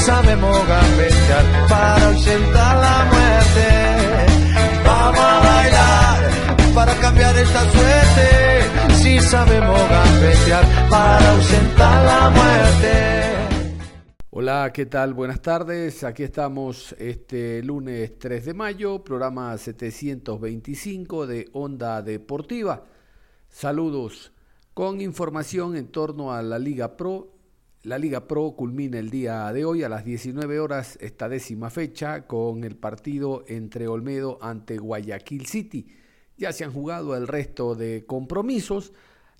Sabemos gambetear para ausentar la muerte. Vamos a bailar para cambiar esta suerte. Si sabemos gambetear para ausentar la muerte. Hola, ¿qué tal? Buenas tardes. Aquí estamos este lunes 3 de mayo, programa 725 de Onda Deportiva. Saludos con información en torno a la Liga Pro la Liga Pro culmina el día de hoy a las 19 horas esta décima fecha con el partido entre Olmedo ante Guayaquil City. Ya se han jugado el resto de compromisos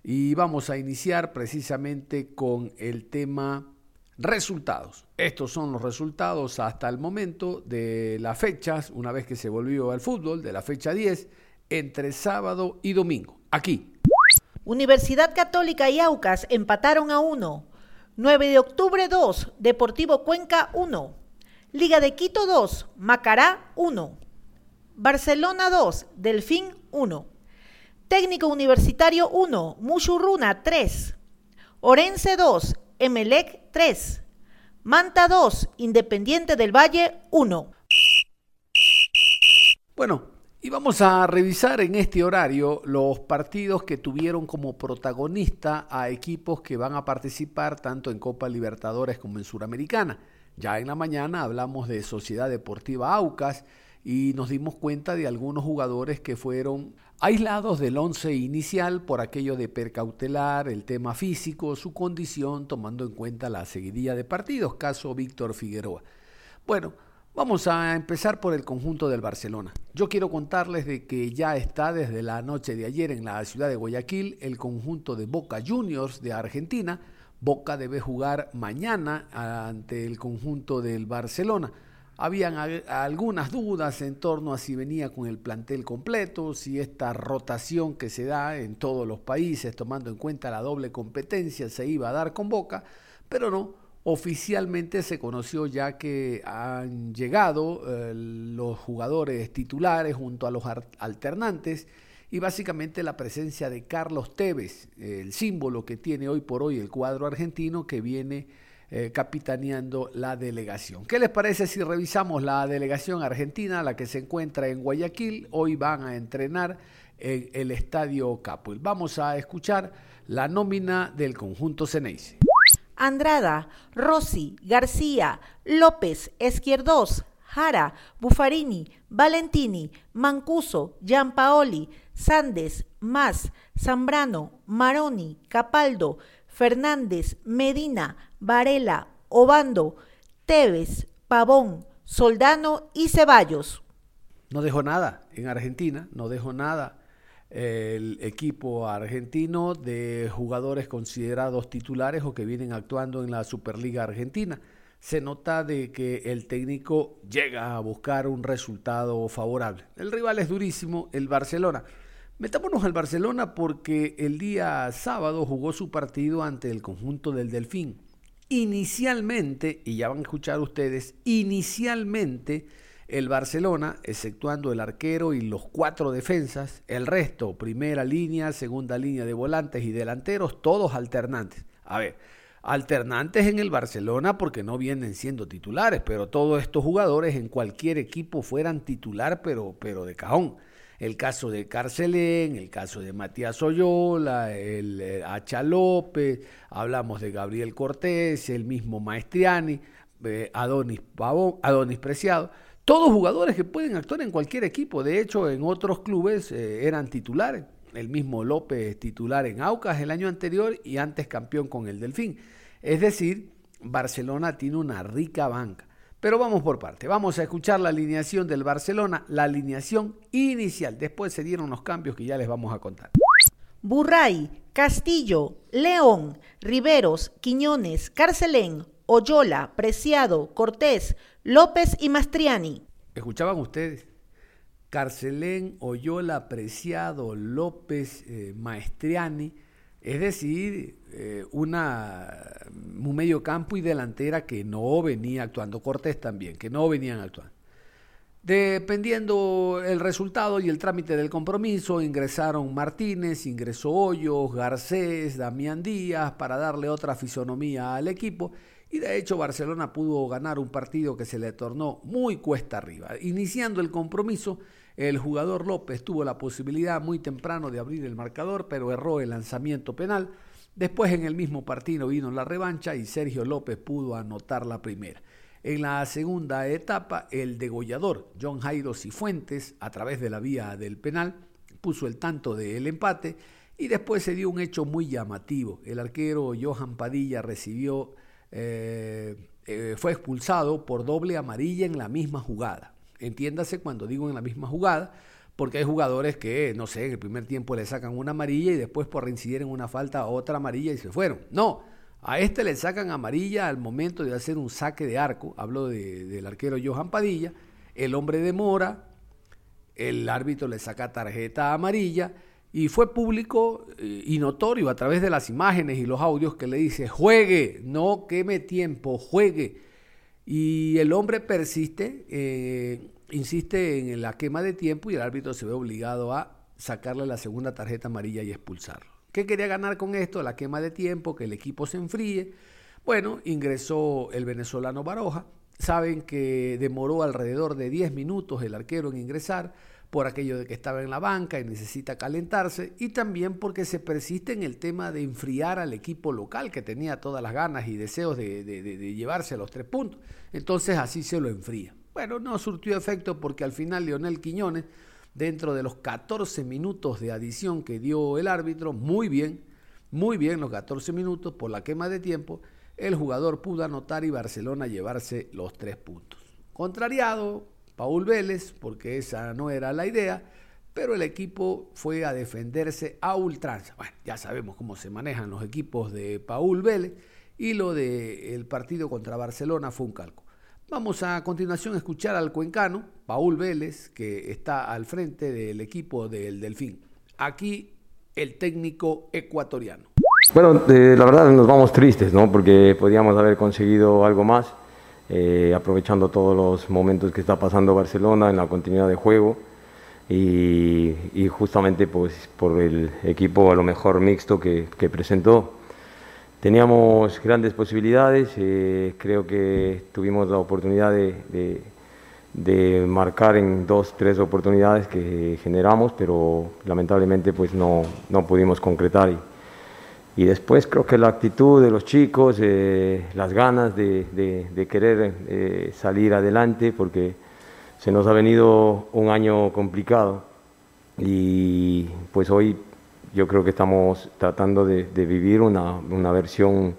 y vamos a iniciar precisamente con el tema resultados. Estos son los resultados hasta el momento de las fechas, una vez que se volvió al fútbol, de la fecha 10, entre sábado y domingo. Aquí. Universidad Católica y Aucas empataron a uno. 9 de octubre 2, Deportivo Cuenca 1. Liga de Quito 2, Macará 1. Barcelona 2, Delfín 1. Técnico Universitario 1, Muchurruna 3. Orense 2, Emelec 3. Manta 2, Independiente del Valle 1. Bueno, y vamos a revisar en este horario los partidos que tuvieron como protagonista a equipos que van a participar tanto en Copa Libertadores como en Suramericana. Ya en la mañana hablamos de Sociedad Deportiva Aucas y nos dimos cuenta de algunos jugadores que fueron aislados del once inicial por aquello de percautelar, el tema físico, su condición, tomando en cuenta la seguidilla de partidos, caso Víctor Figueroa. Bueno, Vamos a empezar por el conjunto del Barcelona. Yo quiero contarles de que ya está desde la noche de ayer en la ciudad de Guayaquil el conjunto de Boca Juniors de Argentina. Boca debe jugar mañana ante el conjunto del Barcelona. Habían algunas dudas en torno a si venía con el plantel completo, si esta rotación que se da en todos los países, tomando en cuenta la doble competencia, se iba a dar con Boca, pero no, Oficialmente se conoció ya que han llegado eh, los jugadores titulares junto a los alternantes y básicamente la presencia de Carlos Tevez, el símbolo que tiene hoy por hoy el cuadro argentino que viene eh, capitaneando la delegación. ¿Qué les parece si revisamos la delegación argentina, la que se encuentra en Guayaquil? Hoy van a entrenar en el Estadio Capuel. Vamos a escuchar la nómina del conjunto Ceneice. Andrada, Rossi, García, López, Esquierdos, Jara, Buffarini, Valentini, Mancuso, Giampaoli, Sandes, Más, Zambrano, Maroni, Capaldo, Fernández, Medina, Varela, Obando, Tevez, Pavón, Soldano y Ceballos. No dejó nada en Argentina, no dejó nada el equipo argentino de jugadores considerados titulares o que vienen actuando en la Superliga Argentina. Se nota de que el técnico llega a buscar un resultado favorable. El rival es durísimo, el Barcelona. Metámonos al Barcelona porque el día sábado jugó su partido ante el conjunto del Delfín. Inicialmente, y ya van a escuchar ustedes, inicialmente el Barcelona, exceptuando el arquero y los cuatro defensas, el resto, primera línea, segunda línea de volantes y delanteros, todos alternantes. A ver, alternantes en el Barcelona porque no vienen siendo titulares, pero todos estos jugadores en cualquier equipo fueran titular, pero, pero de cajón. El caso de Carcelén, el caso de Matías Oyola, el, eh, Hacha López, hablamos de Gabriel Cortés, el mismo Maestriani, eh, Adonis Adonis Preciado. Todos jugadores que pueden actuar en cualquier equipo. De hecho, en otros clubes eh, eran titulares. El mismo López titular en Aucas el año anterior y antes campeón con el Delfín. Es decir, Barcelona tiene una rica banca. Pero vamos por parte. Vamos a escuchar la alineación del Barcelona, la alineación inicial. Después se dieron los cambios que ya les vamos a contar. Burray, Castillo, León, Riveros, Quiñones, Carcelén, Oyola, Preciado, Cortés, López y Mastriani. ¿Escuchaban ustedes? Carcelén, Oyola, Preciado, López, eh, Maestriani, es decir, eh, una, un medio campo y delantera que no venía actuando, Cortés también, que no venían actuando. Dependiendo el resultado y el trámite del compromiso, ingresaron Martínez, ingresó Hoyos, Garcés, Damián Díaz para darle otra fisonomía al equipo y de hecho Barcelona pudo ganar un partido que se le tornó muy cuesta arriba. Iniciando el compromiso, el jugador López tuvo la posibilidad muy temprano de abrir el marcador, pero erró el lanzamiento penal. Después en el mismo partido vino la revancha y Sergio López pudo anotar la primera. En la segunda etapa, el degollador John Jairo Cifuentes, a través de la vía del penal, puso el tanto del empate y después se dio un hecho muy llamativo. El arquero Johan Padilla recibió, eh, eh, fue expulsado por doble amarilla en la misma jugada. Entiéndase cuando digo en la misma jugada, porque hay jugadores que, no sé, en el primer tiempo le sacan una amarilla y después por reincidir en una falta otra amarilla y se fueron. No, a este le sacan amarilla al momento de hacer un saque de arco. Hablo del arquero Johan Padilla. El hombre demora. El árbitro le saca tarjeta amarilla. Y fue público eh, y notorio a través de las imágenes y los audios que le dice, juegue, no queme tiempo, juegue. Y el hombre persiste, eh, insiste en la quema de tiempo y el árbitro se ve obligado a sacarle la segunda tarjeta amarilla y expulsarlo. ¿Qué quería ganar con esto? La quema de tiempo, que el equipo se enfríe. Bueno, ingresó el venezolano Baroja. Saben que demoró alrededor de 10 minutos el arquero en ingresar por aquello de que estaba en la banca y necesita calentarse y también porque se persiste en el tema de enfriar al equipo local que tenía todas las ganas y deseos de, llevarse los tres puntos. Entonces así se lo enfría. Bueno, no surtió efecto porque al final Leonel Quiñones dentro de los 14 minutos de adición que dio el árbitro, muy bien, muy bien los 14 minutos por la quema de tiempo, el jugador pudo anotar y Barcelona llevarse los tres puntos. Contrariado, Paul Vélez, porque esa no era la idea, pero el equipo fue a defenderse a ultranza. Bueno, ya sabemos cómo se manejan los equipos de Paul Vélez y lo del partido contra Barcelona fue un calco. Vamos a continuación a escuchar al cuencano, Paul Vélez, que está al frente del equipo del Delfín. Aquí el técnico ecuatoriano. Bueno, la verdad nos vamos tristes, ¿no? Porque podíamos haber conseguido algo más, eh, aprovechando todos los momentos que está pasando Barcelona en la continuidad de juego y, justamente pues por el equipo a lo mejor mixto que presentó. Teníamos grandes posibilidades, eh, creo que tuvimos la oportunidad de, marcar en dos, tres oportunidades que generamos, pero lamentablemente pues no, no pudimos concretar. Y, después creo que la actitud de los chicos, eh, las ganas de, querer eh, salir adelante, porque se nos ha venido un año complicado y pues hoy yo creo que estamos tratando de, vivir una, una versión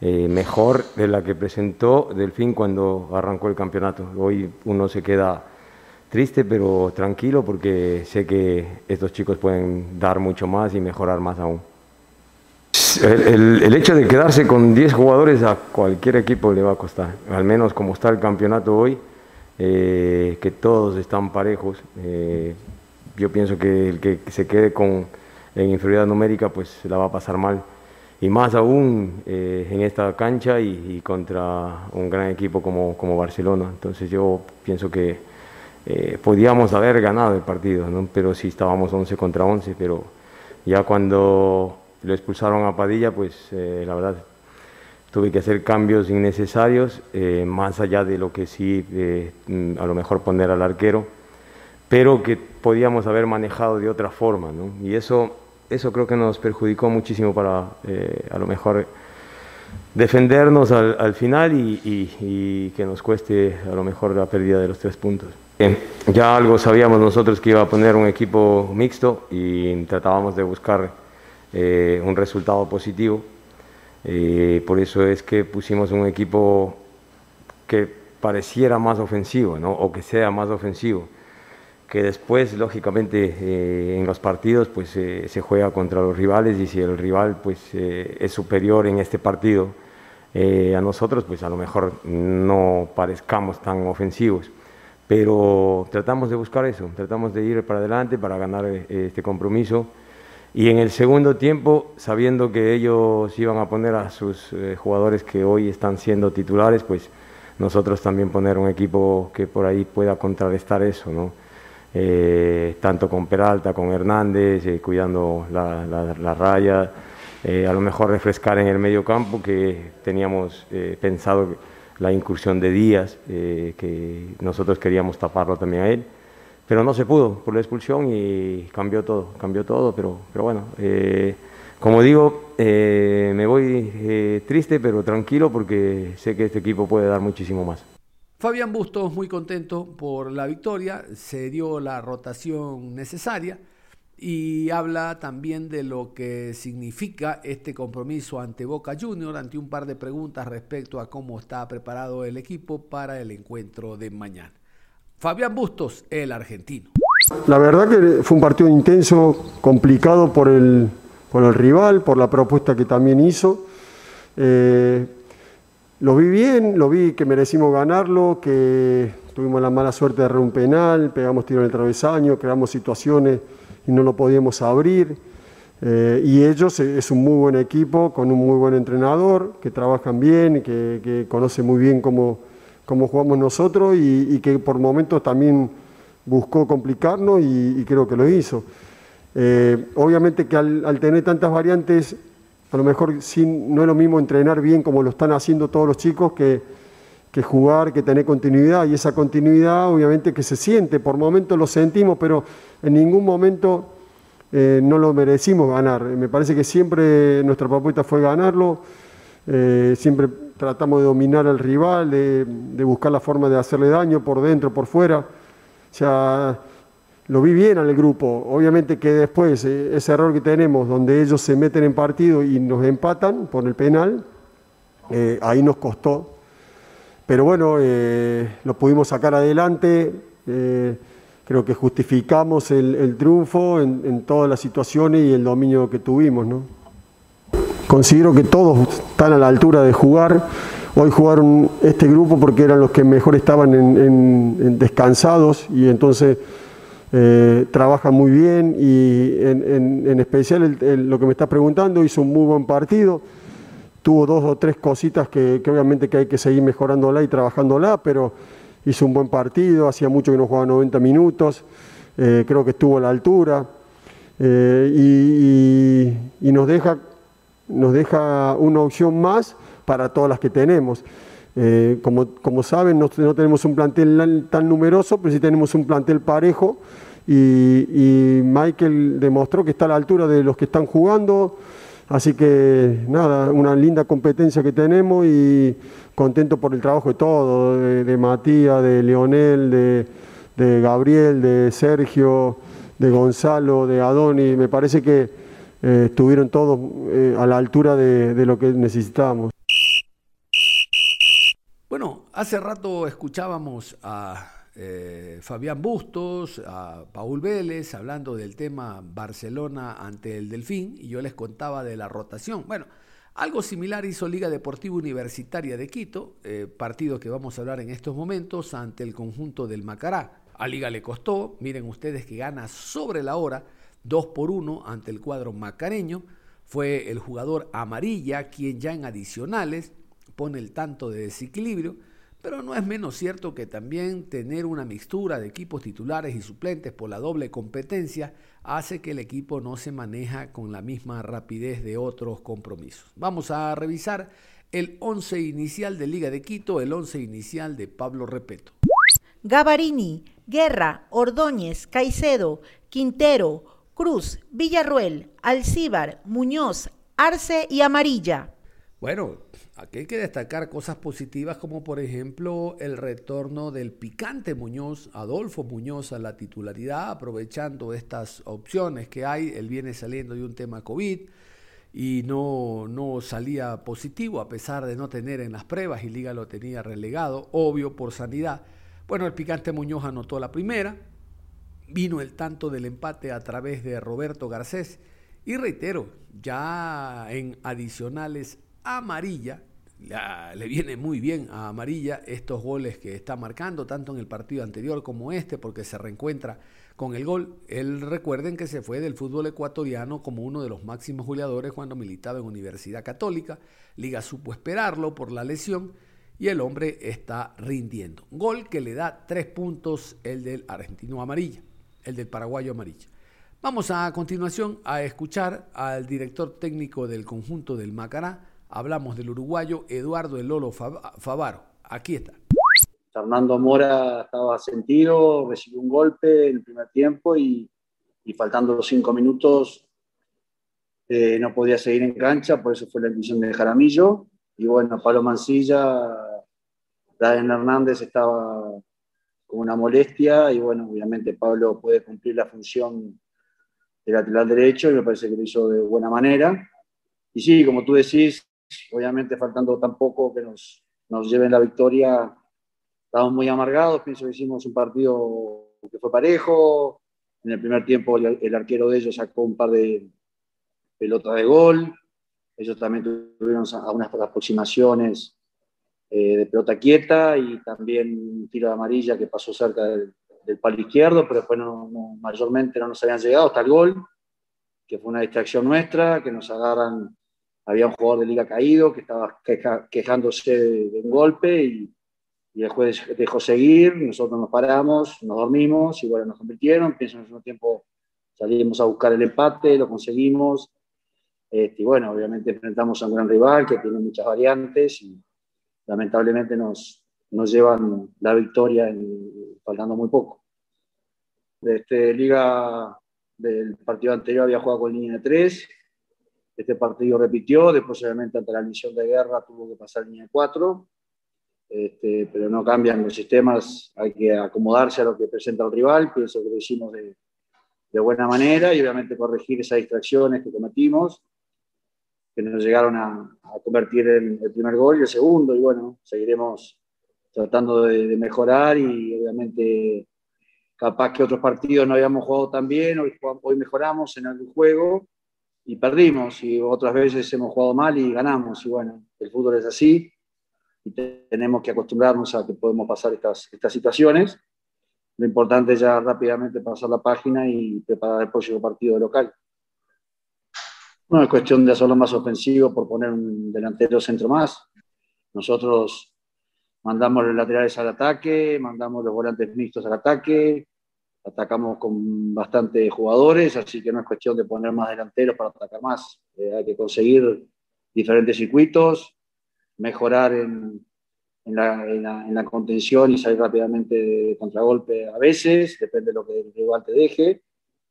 eh, mejor de la que presentó Delfín cuando arrancó el campeonato. Hoy uno se queda triste pero tranquilo porque sé que estos chicos pueden dar mucho más y mejorar más aún. El, hecho de quedarse con 10 jugadores a cualquier equipo le va a costar, al menos como está el campeonato hoy, eh, que todos están parejos. Eh, yo pienso que el que se quede con en inferioridad numérica pues la va a pasar mal. Y más aún eh, en esta cancha y, contra un gran equipo como, como Barcelona. Entonces yo pienso que eh, podíamos haber ganado el partido, pero sí estábamos 11 contra 11, pero ya cuando lo expulsaron a Padilla, pues eh, la verdad tuve que hacer cambios innecesarios, más allá de lo que sí a lo mejor poner al arquero, pero que podíamos haber manejado de otra forma. ¿no? Y eso eso creo que nos perjudicó muchísimo para eh, a lo mejor defendernos al, final y, que nos cueste a lo mejor la pérdida de los tres puntos. ya algo sabíamos nosotros que iba a poner un equipo mixto y tratábamos de buscar eh, un resultado positivo. Eh, por eso es que pusimos un equipo que pareciera más ofensivo, ¿no? o que sea más ofensivo. Que después, lógicamente, eh, en los partidos pues, eh, se juega contra los rivales y si el rival pues, es superior en este partido a nosotros, pues a lo mejor no parezcamos tan ofensivos. Pero tratamos de buscar eso, tratamos de ir para adelante para ganar este compromiso. Y en el segundo tiempo, sabiendo que ellos iban a poner a sus jugadores que hoy están siendo titulares, pues nosotros también poner un equipo que por ahí pueda contrarrestar eso, ¿no? Eh, tanto con Peralta, con Hernández, eh, cuidando la, raya, eh, a lo mejor refrescar en el medio campo, que teníamos pensado la incursión de Díaz, que nosotros queríamos taparlo también a él, pero no se pudo por la expulsión y cambió todo, cambió todo, pero, pero bueno. Como digo, eh, me voy eh, triste pero tranquilo porque sé que este equipo puede dar muchísimo más. Fabián Bustos muy contento por la victoria, se dio la rotación necesaria y habla también de lo que significa este compromiso ante Boca Junior, ante un par de preguntas respecto a cómo está preparado el equipo para el encuentro de mañana. Fabián Bustos, el argentino. La verdad que fue un partido intenso, complicado por el, por el rival, por la propuesta que también hizo. Eh, lo vi bien, lo vi que merecimos ganarlo, que tuvimos la mala suerte de errar un penal, pegamos tiro en el travesaño, creamos situaciones y no lo podíamos abrir. Eh, y ellos eh, es un muy buen equipo, con un muy buen entrenador, que trabajan bien, que, que conoce muy bien cómo, cómo jugamos nosotros y, que por momentos también buscó complicarnos y creo que lo hizo. Eh, obviamente que al, tener tantas variantes, a lo mejor no es lo mismo entrenar bien como lo están haciendo todos los chicos que, que jugar, que tener continuidad. Y esa continuidad obviamente que se siente, por momentos lo sentimos, pero en ningún momento eh, no lo merecimos ganar. Me parece que siempre nuestra propuesta fue ganarlo, eh, siempre tratamos de dominar al rival, de, buscar la forma de hacerle daño por dentro, por fuera. O sea, lo vi bien al grupo. Obviamente que después eh, ese error que tenemos, donde ellos se meten en partido y nos empatan por el penal, eh, ahí nos costó. Pero bueno, eh, lo pudimos sacar adelante. creo que justificamos el, triunfo en, todas las situaciones y el dominio que tuvimos. ¿no? Considero que todos están a la altura de jugar. Hoy jugaron este grupo porque eran los que mejor estaban en descansados y entonces eh, trabaja muy bien y en, especial lo que me está preguntando, hizo un muy buen partido, tuvo dos o tres cositas que, obviamente que hay que seguir mejorándola y trabajándola, pero hizo un buen partido, hacía mucho que no jugaba 90 minutos, eh, creo que estuvo a la altura eh, y, nos, deja, nos deja una opción más para todas las que tenemos. como, como, saben, no, no, tenemos un plantel tan numeroso, pero sí tenemos un plantel parejo y, Michael demostró que está a la altura de los que están jugando. Así que nada, una linda competencia que tenemos y contento por el trabajo de todo, de, Matías, de Leonel, de, Gabriel, de Sergio, de Gonzalo, de Adoni. Me parece que eh, estuvieron todos eh, a la altura de, lo que necesitábamos. Bueno, hace rato escuchábamos a eh, Fabián Bustos, a Paul Vélez, hablando del tema Barcelona ante el Delfín, y yo les contaba de la rotación. Bueno, algo similar hizo Liga Deportiva Universitaria de Quito, partido que vamos a hablar en estos momentos ante el conjunto del Macará. A Liga le costó, miren ustedes que gana sobre la hora, 2 por 1 ante el cuadro macareño. Fue el jugador amarilla quien ya en adicionales pone el tanto de desequilibrio pero no es menos cierto que también tener una mixtura de equipos titulares y suplentes por la doble competencia hace que el equipo no se maneja con la misma rapidez de otros compromisos. Vamos a revisar el 11 inicial de Liga de Quito, el 11 inicial de Pablo Repeto. Gavarini, Guerra, Ordóñez, Caicedo, Quintero, Cruz, Villarruel, Alcíbar, Muñoz, Arce y Amarilla. Bueno, Aquí hay que destacar cosas positivas como por ejemplo el retorno del picante Muñoz, Adolfo Muñoz a la titularidad, aprovechando estas opciones que hay. Él viene saliendo de un tema COVID y no, no salía positivo a pesar de no tener en las pruebas y Liga lo tenía relegado, obvio por sanidad. Bueno, el picante Muñoz anotó la primera, vino el tanto del empate a través de Roberto Garcés y reitero, ya en adicionales amarilla, le viene muy bien a Amarilla estos goles que está marcando, tanto en el partido anterior como este, porque se reencuentra con el gol. Él recuerden que se fue del fútbol ecuatoriano como uno de los máximos goleadores cuando militaba en Universidad Católica. Liga supo esperarlo por la lesión y el hombre está rindiendo. Gol que le da tres puntos el del argentino amarilla, el del paraguayo amarilla. Vamos a continuación a escuchar al director técnico del conjunto del Macará, Hablamos del uruguayo Eduardo El Lolo Favaro. Aquí está. Fernando Mora estaba sentido, recibió un golpe en el primer tiempo y, faltando los cinco minutos eh, no podía seguir en cancha, por eso fue la decisión de Jaramillo. Y bueno, Pablo Mancilla, Daden Hernández estaba con una molestia y bueno, obviamente Pablo puede cumplir la función de lateral derecho y me parece que lo hizo de buena manera. Y sí, como tú decís, obviamente faltando tan poco que nos, nos lleven la victoria, estamos muy amargados, pienso que hicimos un partido que fue parejo, en el primer tiempo el, arquero de ellos sacó un par de pelotas de gol, ellos también tuvieron algunas aproximaciones eh, de pelota quieta y también un tiro de amarilla que pasó cerca del, palo izquierdo, pero después mayormente no nos habían llegado hasta el gol, que fue una distracción nuestra, que nos agarran había un jugador de liga caído que estaba quejándose de, un golpe y, el juez dejó seguir, nosotros nos paramos, nos dormimos y bueno, nos convirtieron, pienso en ese tiempo salimos a buscar el empate, lo conseguimos, este, y bueno, obviamente enfrentamos a un gran rival que tiene muchas variantes y lamentablemente nos, nos llevan la victoria faltando muy poco. Este, Liga del partido anterior había jugado con línea de 3, este partido repitió, después obviamente ante la misión de guerra tuvo que pasar línea 4, este, pero no cambian los sistemas, hay que acomodarse a lo que presenta el rival, pienso que lo hicimos de, de buena manera y obviamente corregir esas distracciones que cometimos, nos llegaron a, convertir en el primer gol y el segundo, y bueno, seguiremos tratando de, mejorar y obviamente capaz que otros partidos no habíamos jugado tan bien, hoy, mejoramos en el juego y perdimos, y otras veces hemos jugado mal y ganamos, y bueno, el fútbol es así, y tenemos que acostumbrarnos a que podemos pasar estas, estas situaciones. Lo importante es ya rápidamente pasar la página y preparar el próximo partido local. No es cuestión de hacerlo más ofensivo por poner un delantero centro más. Nosotros mandamos los laterales al ataque, mandamos los volantes mixtos al ataque, atacamos con bastantes jugadores, así que no es cuestión de poner más delanteros para atacar más. Eh, hay que conseguir diferentes circuitos, mejorar en, en, la, en, la, contención y salir rápidamente de contragolpe a veces, depende de lo que el rival te deje.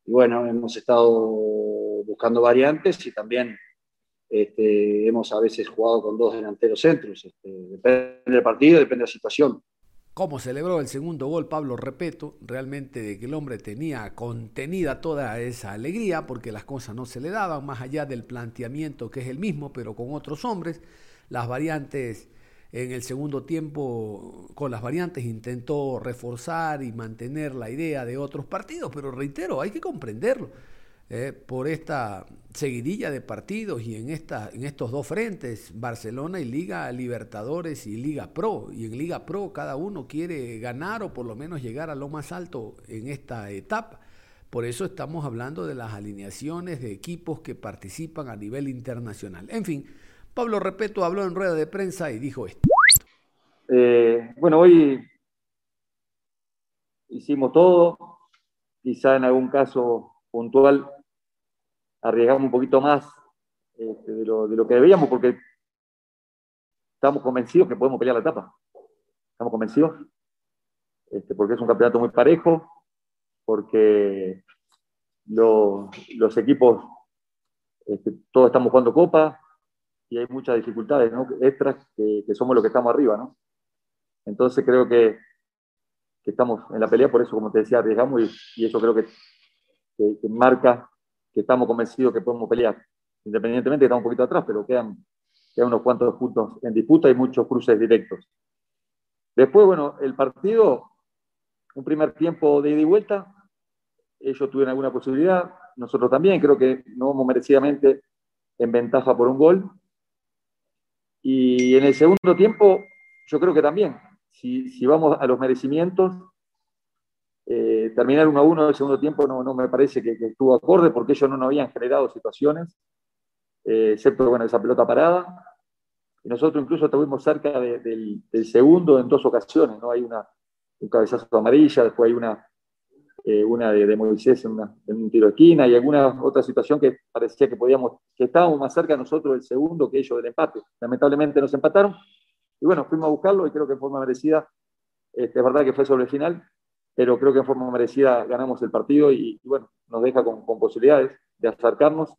Y bueno, hemos estado buscando variantes y también este, hemos a veces jugado con dos delanteros centros. Este, depende del partido, depende de la situación. Cómo celebró el segundo gol Pablo Repeto, realmente de que el hombre tenía contenida toda esa alegría porque las cosas no se le daban, más allá del planteamiento que es el mismo, pero con otros hombres, las variantes en el segundo tiempo, con las variantes intentó reforzar y mantener la idea de otros partidos, pero reitero, hay que comprenderlo eh, por esta seguidilla de partidos y en, esta, en estos dos frentes, Barcelona y Liga Libertadores y Liga Pro. Y en Liga Pro cada uno quiere ganar o por lo menos llegar a lo más alto en esta etapa. Por eso estamos hablando de las alineaciones de equipos que participan a nivel internacional. En fin, Pablo Repeto habló en rueda de prensa y dijo esto. Eh, bueno, hoy hicimos todo, quizá en algún caso puntual arriesgamos un poquito más este, de, lo, de, lo, que debíamos porque estamos convencidos que podemos pelear la etapa. Estamos convencidos este, porque es un campeonato muy parejo, porque los equipos, este, todos estamos jugando copa y hay muchas dificultades extras que, somos los que estamos arriba. ¿no? Entonces creo que, que, estamos en la pelea, por eso, como te decía, arriesgamos y, y eso creo que, que marca que estamos convencidos que podemos pelear. independientemente está un poquito atrás, pero quedan, quedan unos cuantos puntos en disputa y muchos cruces directos. Después, bueno, el partido, un primer tiempo de ida y vuelta, ellos tuvieron alguna posibilidad, nosotros también, creo que no vamos merecidamente en ventaja por un gol. Y en el segundo tiempo, yo creo que también, si, si vamos a los merecimientos, eh, terminar 1 a 1 el segundo tiempo no, no me parece que, estuvo acorde porque ellos no, no habían generado situaciones, eh, excepto bueno, esa pelota parada. Y nosotros incluso estuvimos cerca del, segundo en dos ocasiones. ¿no? Hay una, un cabezazo amarilla, después hay una, eh, una de, Moisés en, un tiro de esquina y alguna otra situación que parecía que podíamos, que estábamos más cerca nosotros del segundo que ellos del empate. Lamentablemente nos empataron. Y bueno, fuimos a buscarlo y creo que en forma merecida, este, es verdad que fue sobre el final, pero creo que en forma merecida ganamos el partido y, bueno, nos deja con, posibilidades de acercarnos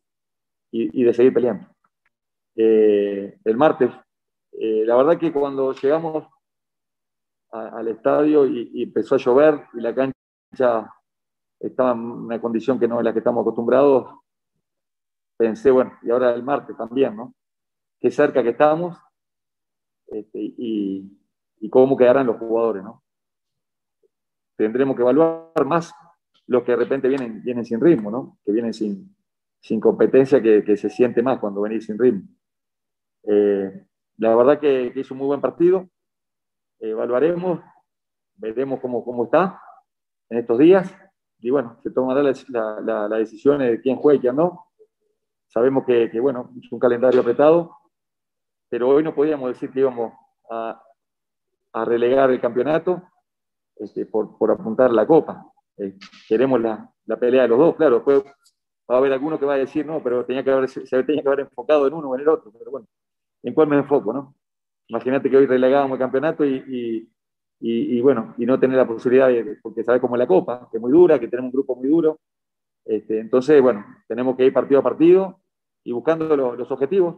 y, de seguir peleando. Eh, el martes, eh, la verdad que cuando llegamos al estadio y, empezó a llover y la cancha estaba en una condición que no es la que estamos acostumbrados, pensé, bueno, y ahora el martes también, ¿no? Qué cerca que estamos este, y, y cómo quedarán los jugadores, ¿no? Tendremos que evaluar más los que de repente vienen, vienen sin ritmo, ¿no? que vienen sin, sin competencia, que, se siente más cuando venís sin ritmo. Eh, la verdad que, hizo un muy buen partido. evaluaremos, veremos cómo, cómo está en estos días. Y bueno, se tomará la, la, la decisión de quién juega y quién no. Sabemos que, que, bueno, es un calendario apretado, pero hoy no podíamos decir que íbamos a relegar el campeonato este, por, por, apuntar la copa. Eh, queremos la, la, pelea de los dos, claro. Después va a haber alguno que va a decir, no, pero tenía que haber, se tenía que haber enfocado en uno o en el otro. Pero bueno, ¿en cuál me enfoco, no? Imagínate que hoy relegábamos el campeonato y, y, y, bueno, y no tener la posibilidad de, porque sabes cómo es la copa, que es muy dura, que tenemos un grupo muy duro. Este, entonces, bueno, tenemos que ir partido a partido y buscando los, los objetivos.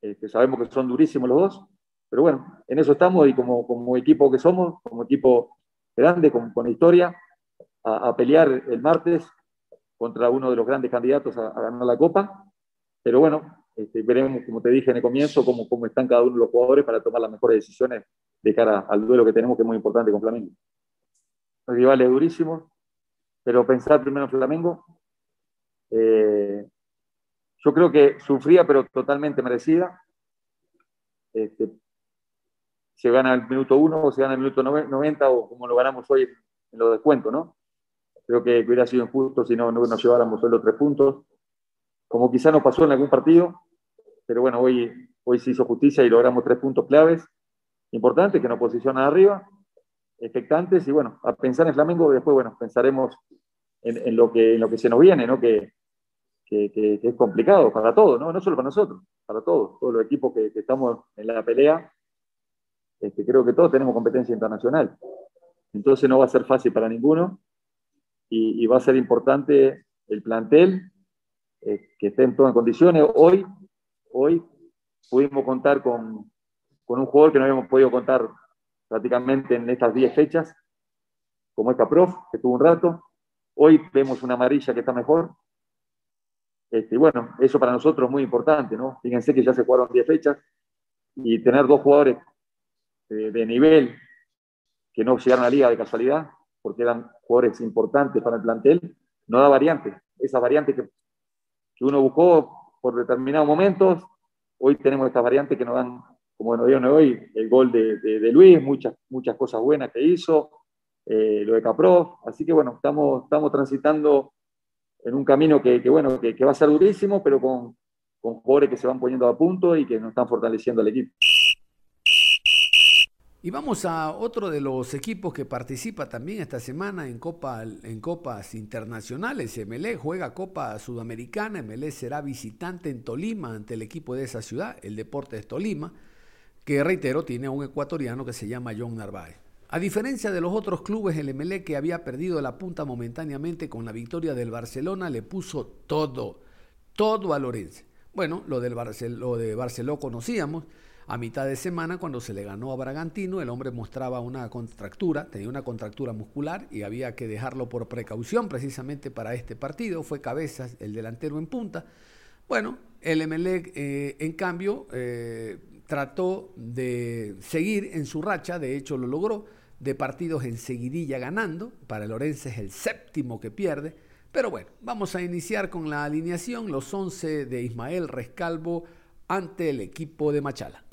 Este, sabemos que son durísimos los dos, pero bueno, en eso estamos y como, como equipo que somos, como equipo grande, con, con historia, a, pelear el martes contra uno de los grandes candidatos a, ganar la Copa. Pero bueno, este, veremos, como te dije en el comienzo, cómo, cómo están cada uno de los jugadores para tomar las mejores decisiones de cara al duelo que tenemos, que es muy importante con Flamengo. El rival es durísimo, pero pensar primero en Flamengo, eh, yo creo que sufría, pero totalmente merecida. Este, se gana el minuto 1 o se gana el minuto 90 o como lo ganamos hoy en los descuentos, ¿no? Creo que hubiera sido injusto si no, nos lleváramos solo tres puntos, como quizá nos pasó en algún partido, pero bueno, hoy, hoy se hizo justicia y logramos tres puntos claves importantes que nos posicionan arriba, expectantes y bueno, a pensar en Flamengo, después bueno, pensaremos en, lo, que, en lo que se nos viene, ¿no? Que, que, es complicado para todos, ¿no? no solo para nosotros, para todos, todos los equipos que, estamos en la pelea este, creo que todos tenemos competencia internacional. Entonces no va a ser fácil para ninguno y, va a ser importante el plantel eh, que esté en todas condiciones. Hoy, hoy pudimos contar con, con, un jugador que no habíamos podido contar prácticamente en estas 10 fechas, como es Caprof, que tuvo un rato. Hoy vemos una amarilla que está mejor. Este, bueno, eso para nosotros es muy importante, ¿no? Fíjense que ya se jugaron 10 fechas y tener dos jugadores de, nivel que no llegaron a la liga de casualidad, porque eran jugadores importantes para el plantel, no da variantes. Esas variantes que, que uno buscó por determinados momentos, hoy tenemos estas variantes que nos dan, como nos dieron hoy, el gol de, de, Luis, muchas, muchas cosas buenas que hizo, eh, lo de Capro. Así que bueno, estamos, estamos transitando en un camino que, que bueno, que, que, va a ser durísimo, pero con, con jugadores que se van poniendo a punto y que nos están fortaleciendo al equipo. Y vamos a otro de los equipos que participa también esta semana en, Copa, en Copas Internacionales. MLE juega Copa Sudamericana. MLE será visitante en Tolima ante el equipo de esa ciudad, el Deportes Tolima, que reitero tiene a un ecuatoriano que se llama John Narváez. A diferencia de los otros clubes, el MLE que había perdido la punta momentáneamente con la victoria del Barcelona le puso todo, todo a Lorenzo. Bueno, lo, del lo de Barcelona conocíamos. A mitad de semana, cuando se le ganó a Bragantino, el hombre mostraba una contractura, tenía una contractura muscular y había que dejarlo por precaución precisamente para este partido. Fue Cabezas, el delantero en punta. Bueno, El Emelec, eh, en cambio, eh, trató de seguir en su racha, de hecho lo logró, de partidos en seguidilla ganando. Para el es el séptimo que pierde. Pero bueno, vamos a iniciar con la alineación, los 11 de Ismael Rescalvo ante el equipo de Machala.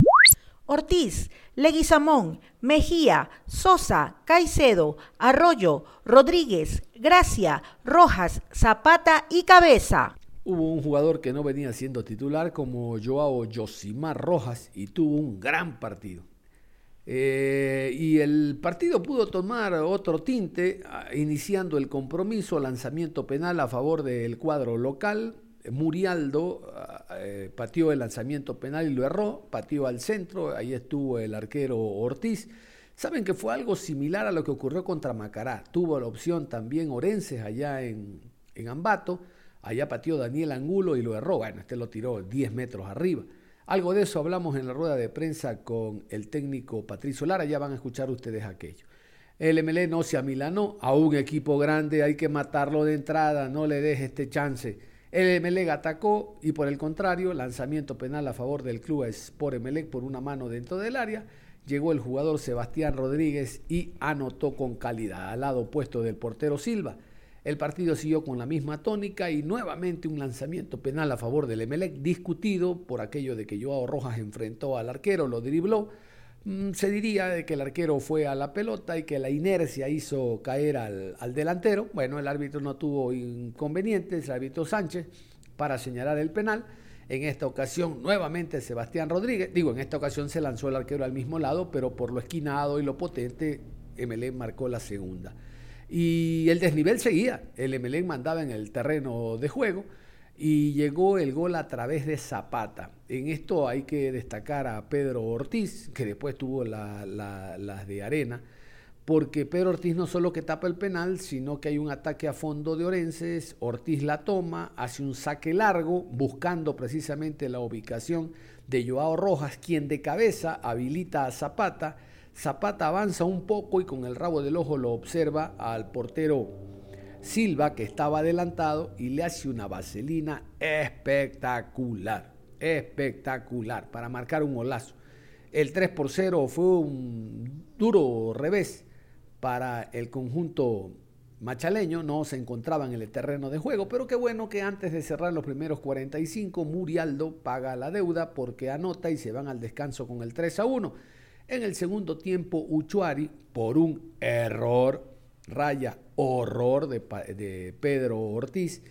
Ortiz, Leguizamón, Mejía, Sosa, Caicedo, Arroyo, Rodríguez, Gracia, Rojas, Zapata y Cabeza. Hubo un jugador que no venía siendo titular como Joao Yosimar Rojas y tuvo un gran partido. Eh, y el partido pudo tomar otro tinte, ah, iniciando el compromiso, lanzamiento penal a favor del cuadro local. Murialdo ah, eh, pateó el lanzamiento penal y lo erró, pateó al centro, ahí estuvo el arquero Ortiz. Saben que fue algo similar a lo que ocurrió contra Macará. Tuvo la opción también Orenses allá en, en Ambato Allá pateó Daniel Angulo y lo erró. Bueno, este lo tiró 10 metros arriba. Algo de eso hablamos en la rueda de prensa con el técnico Patricio Lara. Ya van a escuchar ustedes aquello. El MLE no se amilanó. A un equipo grande hay que matarlo de entrada. No le deje este chance. El MLE atacó y por el contrario, lanzamiento penal a favor del club Sport Emelec por una mano dentro del área. Llegó el jugador Sebastián Rodríguez y anotó con calidad al lado opuesto del portero Silva. El partido siguió con la misma tónica y nuevamente un lanzamiento penal a favor del Emelec, discutido por aquello de que Joao Rojas enfrentó al arquero, lo dribló. Mm, se diría de que el arquero fue a la pelota y que la inercia hizo caer al, al delantero. Bueno, el árbitro no tuvo inconvenientes, el árbitro Sánchez, para señalar el penal. En esta ocasión, nuevamente Sebastián Rodríguez. Digo, en esta ocasión se lanzó el arquero al mismo lado, pero por lo esquinado y lo potente, Emelec marcó la segunda. Y el desnivel seguía. El Emelec mandaba en el terreno de juego y llegó el gol a través de Zapata. En esto hay que destacar a Pedro Ortiz, que después tuvo las de arena, porque Pedro Ortiz no solo que tapa el penal, sino que hay un ataque a fondo de Orenses, Ortiz la toma, hace un saque largo, buscando precisamente la ubicación de Joao Rojas, quien de cabeza habilita a Zapata Zapata avanza un poco y con el rabo del ojo lo observa al portero Silva que estaba adelantado y le hace una vaselina espectacular, espectacular para marcar un golazo. El 3 por 0 fue un duro revés para el conjunto machaleño, no se encontraba en el terreno de juego, pero qué bueno que antes de cerrar los primeros 45, Murialdo paga la deuda porque anota y se van al descanso con el 3 a 1. En el segundo tiempo, Uchuari, por un error, raya horror de, Pedro Ortiz,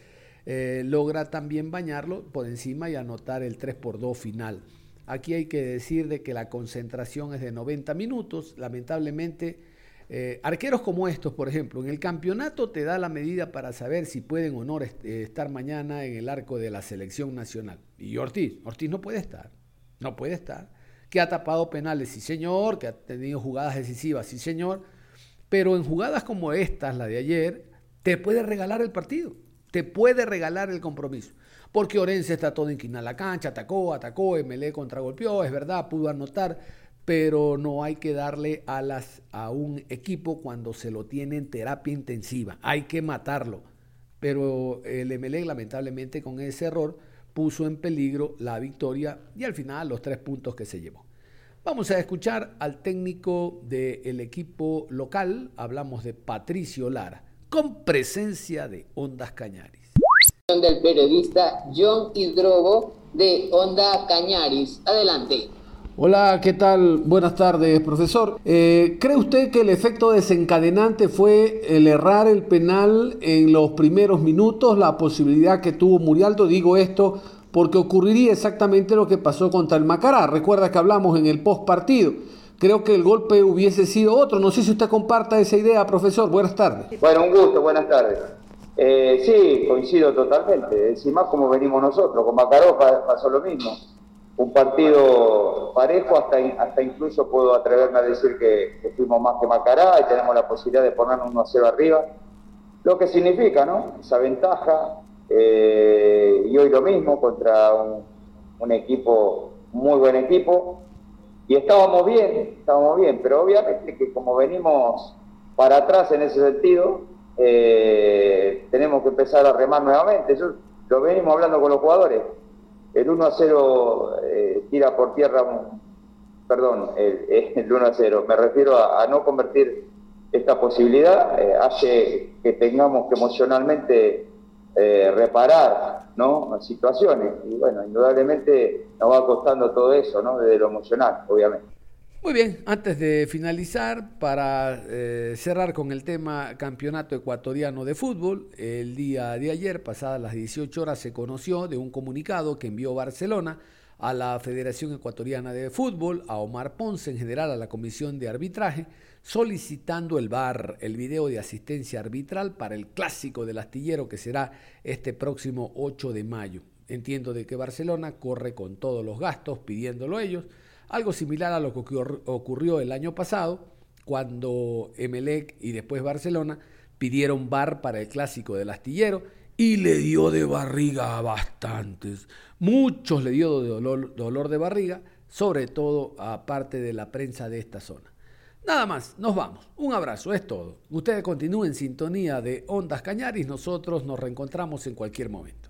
eh, logra también bañarlo por encima y anotar el 3 por 2 final. Aquí hay que decir de que la concentración es de 90 minutos. Lamentablemente, eh, arqueros como estos, por ejemplo, en el campeonato te da la medida para saber si pueden o no eh, estar mañana en el arco de la selección nacional. Y Ortiz, Ortiz no puede estar, no puede estar que ha tapado penales, sí señor, que ha tenido jugadas decisivas, sí señor, pero en jugadas como estas, la de ayer, te puede regalar el partido, te puede regalar el compromiso. Porque Orense está todo inclinado la cancha, atacó, atacó, MLE contragolpeó, es verdad, pudo anotar, pero no hay que darle alas a un equipo cuando se lo tiene en terapia intensiva, hay que matarlo. Pero el MLE lamentablemente con ese error puso en peligro la victoria y al final los tres puntos que se llevó. Vamos a escuchar al técnico del equipo local, hablamos de Patricio Lara, con presencia de Ondas Cañaris. Del periodista John Hidrobo de Onda Cañaris. Adelante. Hola, ¿qué tal? Buenas tardes, profesor. Eh, ¿Cree usted que el efecto desencadenante fue el errar el penal en los primeros minutos, la posibilidad que tuvo Murialdo? Digo esto porque ocurriría exactamente lo que pasó contra el Macará. Recuerda que hablamos en el post partido. Creo que el golpe hubiese sido otro. No sé si usted comparta esa idea, profesor. Buenas tardes. Bueno, un gusto, buenas tardes. Eh, sí, coincido totalmente. Encima como venimos nosotros, con Macará pasó lo mismo un partido parejo, hasta, hasta incluso puedo atreverme a decir que, fuimos más que Macará y tenemos la posibilidad de ponernos 1 a 0 arriba. Lo que significa, ¿no? Esa ventaja. Eh, y hoy lo mismo contra un, equipo, muy buen equipo. Y estábamos bien, estábamos bien, pero obviamente que como venimos para atrás en ese sentido, eh, tenemos que empezar a remar nuevamente. Eso lo venimos hablando con los jugadores el 1 a 0 eh, tira por tierra, perdón, el, el, 1 a 0, me refiero a, no convertir esta posibilidad, hace que tengamos que emocionalmente eh, reparar ¿no? situaciones. Y bueno, indudablemente nos va costando todo eso, ¿no? desde lo emocional, obviamente. Muy bien, antes de finalizar, para eh, cerrar con el tema Campeonato Ecuatoriano de Fútbol, el día de ayer, pasadas las 18 horas, se conoció de un comunicado que envió Barcelona a la Federación Ecuatoriana de Fútbol, a Omar Ponce, en general a la Comisión de Arbitraje, solicitando el VAR, el video de asistencia arbitral para el clásico del astillero que será este próximo 8 de mayo. Entiendo de que Barcelona corre con todos los gastos pidiéndolo ellos algo similar a lo que ocurrió el año pasado, cuando Emelec y después Barcelona pidieron bar para el clásico del astillero y le dio de barriga a bastantes. Muchos le dio de dolor, de barriga, sobre todo a parte de la prensa de esta zona. Nada más, nos vamos. Un abrazo, es todo. Ustedes continúen en sintonía de Ondas Cañaris, nosotros nos reencontramos en cualquier momento.